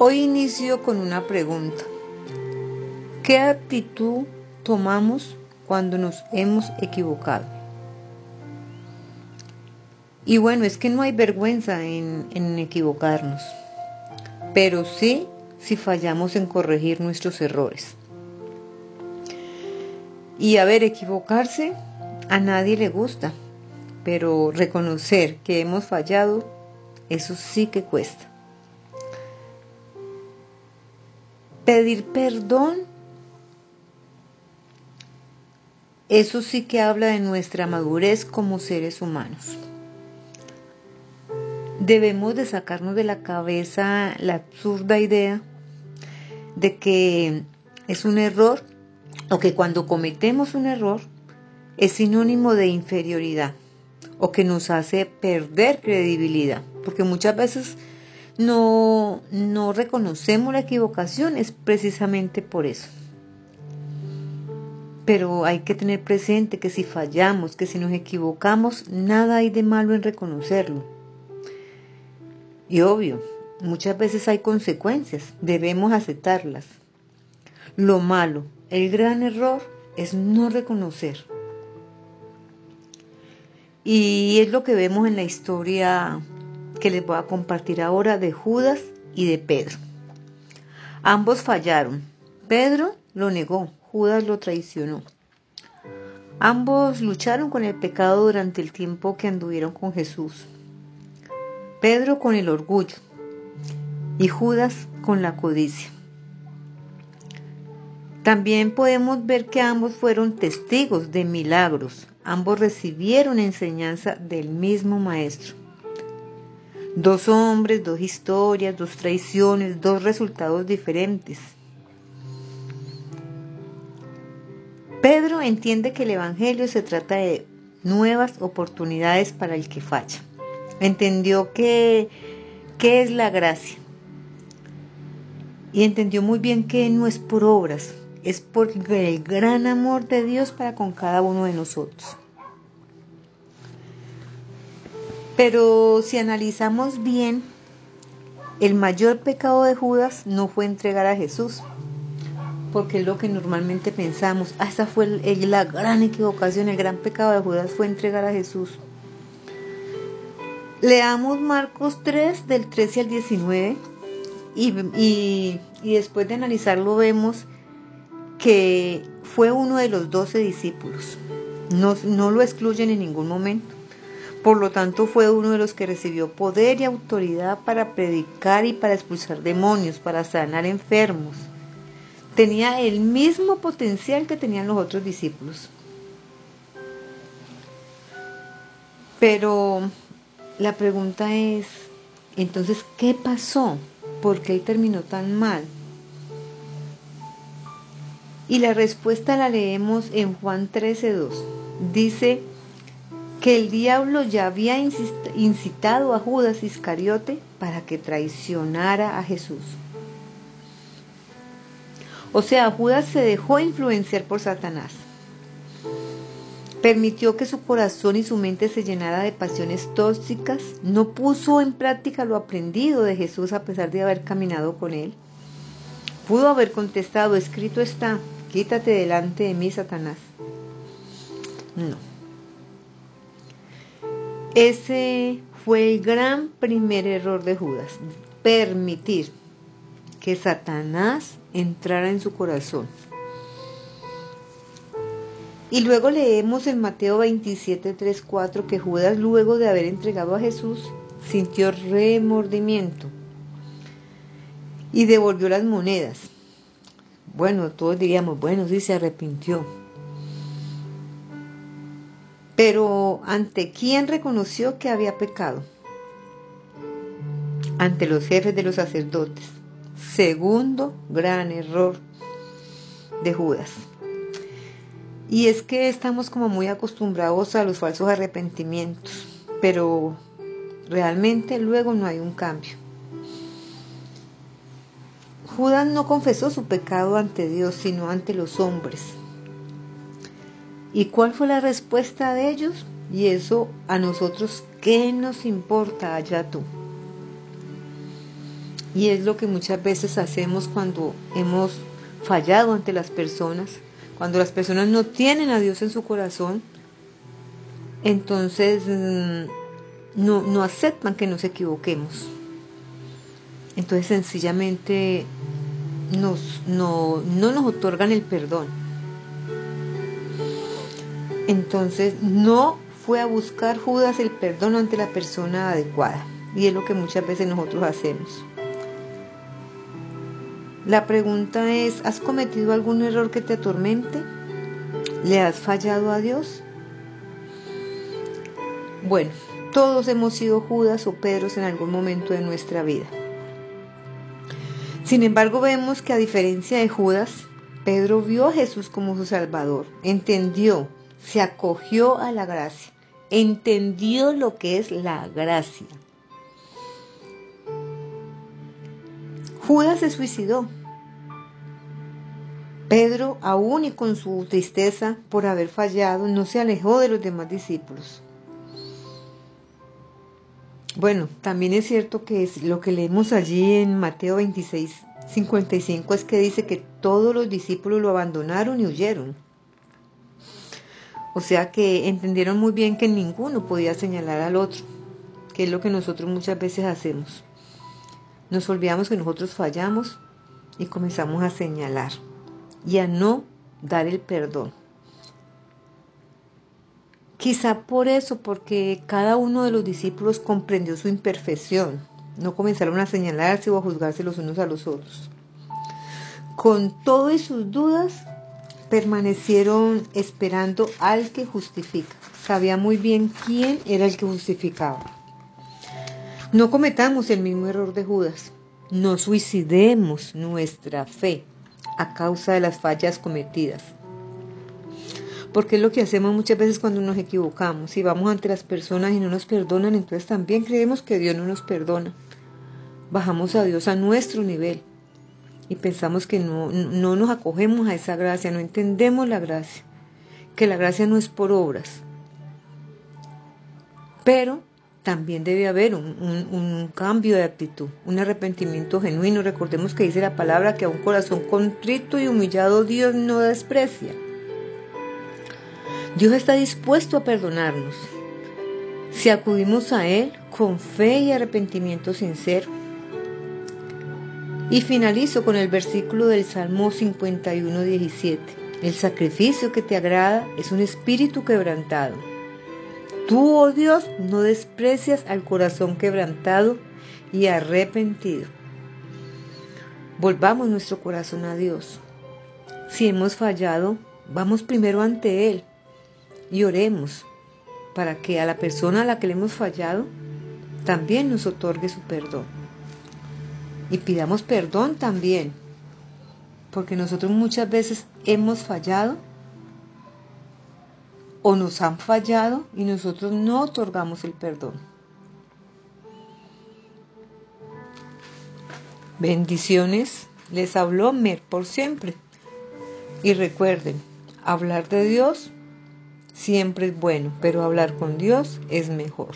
Hoy inicio con una pregunta. ¿Qué actitud tomamos cuando nos hemos equivocado? Y bueno, es que no hay vergüenza en, en equivocarnos, pero sí si fallamos en corregir nuestros errores. Y a ver, equivocarse a nadie le gusta, pero reconocer que hemos fallado, eso sí que cuesta. Pedir perdón, eso sí que habla de nuestra madurez como seres humanos. Debemos de sacarnos de la cabeza la absurda idea de que es un error o que cuando cometemos un error es sinónimo de inferioridad o que nos hace perder credibilidad, porque muchas veces no, no reconocemos la equivocación, es precisamente por eso. Pero hay que tener presente que si fallamos, que si nos equivocamos, nada hay de malo en reconocerlo. Y obvio, muchas veces hay consecuencias, debemos aceptarlas. Lo malo, el gran error es no reconocer. Y es lo que vemos en la historia que les voy a compartir ahora de Judas y de Pedro. Ambos fallaron. Pedro lo negó, Judas lo traicionó. Ambos lucharon con el pecado durante el tiempo que anduvieron con Jesús. Pedro con el orgullo y Judas con la codicia. También podemos ver que ambos fueron testigos de milagros, ambos recibieron enseñanza del mismo Maestro. Dos hombres, dos historias, dos traiciones, dos resultados diferentes. Pedro entiende que el Evangelio se trata de nuevas oportunidades para el que falla. Entendió que, qué es la gracia. Y entendió muy bien que no es por obras, es por el gran amor de Dios para con cada uno de nosotros. Pero si analizamos bien, el mayor pecado de Judas no fue entregar a Jesús, porque es lo que normalmente pensamos. Ah, esa fue la gran equivocación, el gran pecado de Judas fue entregar a Jesús. Leamos Marcos 3 del 13 al 19 y, y, y después de analizarlo vemos que fue uno de los doce discípulos. No, no lo excluyen en ningún momento. Por lo tanto, fue uno de los que recibió poder y autoridad para predicar y para expulsar demonios, para sanar enfermos. Tenía el mismo potencial que tenían los otros discípulos. Pero la pregunta es, entonces, ¿qué pasó? ¿Por qué él terminó tan mal? Y la respuesta la leemos en Juan 13.2. Dice que el diablo ya había incitado a Judas Iscariote para que traicionara a Jesús. O sea, Judas se dejó influenciar por Satanás. Permitió que su corazón y su mente se llenara de pasiones tóxicas. No puso en práctica lo aprendido de Jesús a pesar de haber caminado con él. Pudo haber contestado, escrito está, quítate delante de mí, Satanás. No. Ese fue el gran primer error de Judas, permitir que Satanás entrara en su corazón. Y luego leemos en Mateo 27, 3, 4 que Judas, luego de haber entregado a Jesús, sintió remordimiento y devolvió las monedas. Bueno, todos diríamos, bueno, sí se arrepintió. Pero ¿ante quién reconoció que había pecado? Ante los jefes de los sacerdotes. Segundo gran error de Judas. Y es que estamos como muy acostumbrados a los falsos arrepentimientos, pero realmente luego no hay un cambio. Judas no confesó su pecado ante Dios, sino ante los hombres. ¿Y cuál fue la respuesta de ellos? Y eso a nosotros, ¿qué nos importa allá tú? Y es lo que muchas veces hacemos cuando hemos fallado ante las personas, cuando las personas no tienen a Dios en su corazón, entonces mm, no, aceptan que nos equivoquemos. Entonces sencillamente no, no nos otorgan el perdón. Entonces no fue a buscar Judas el perdón ante la persona adecuada. Y es lo que muchas veces nosotros hacemos. La pregunta es, ¿has cometido algún error que te atormente? ¿Le has fallado a Dios? Bueno, todos hemos sido Judas o Pedros en algún momento de nuestra vida. Sin embargo, vemos que a diferencia de Judas, Pedro vio a Jesús como su Salvador, entendió, se acogió a la gracia, entendió lo que es la gracia. Judas se suicidó. Pedro, aún y con su tristeza por haber fallado, no se alejó de los demás discípulos. Bueno, también es cierto que es lo que leemos allí en Mateo 26, 55 es que dice que todos los discípulos lo abandonaron y huyeron. O sea que entendieron muy bien que ninguno podía señalar al otro, que es lo que nosotros muchas veces hacemos. Nos olvidamos que nosotros fallamos y comenzamos a señalar y a no dar el perdón. Quizá por eso, porque cada uno de los discípulos comprendió su imperfección, no comenzaron a señalarse o a juzgarse los unos a los otros. Con todo y sus dudas, permanecieron esperando al que justifica. Sabía muy bien quién era el que justificaba. No cometamos el mismo error de Judas. No suicidemos nuestra fe a causa de las fallas cometidas. Porque es lo que hacemos muchas veces cuando nos equivocamos. Si vamos ante las personas y no nos perdonan, entonces también creemos que Dios no nos perdona. Bajamos a Dios a nuestro nivel y pensamos que no, no nos acogemos a esa gracia, no entendemos la gracia, que la gracia no es por obras. Pero también debe haber un, cambio de actitud, un arrepentimiento genuino. Recordemos que dice la palabra que a un corazón contrito y humillado Dios no desprecia. Dios está dispuesto a perdonarnos si acudimos a Él con fe y arrepentimiento sincero. Y finalizo con el versículo del Salmo 51, 17. El sacrificio que te agrada es un espíritu quebrantado. Tú, oh Dios, no desprecias al corazón quebrantado y arrepentido. Volvamos nuestro corazón a Dios. Si hemos fallado, vamos primero ante Él y oremos para que a la persona a la que le hemos fallado también nos otorgue su perdón y pidamos perdón también, porque nosotros muchas veces hemos fallado o nos han fallado y nosotros no otorgamos el perdón. Bendiciones, les habló Mer por siempre. Y recuerden, hablar de Dios siempre es bueno, pero hablar con Dios es mejor.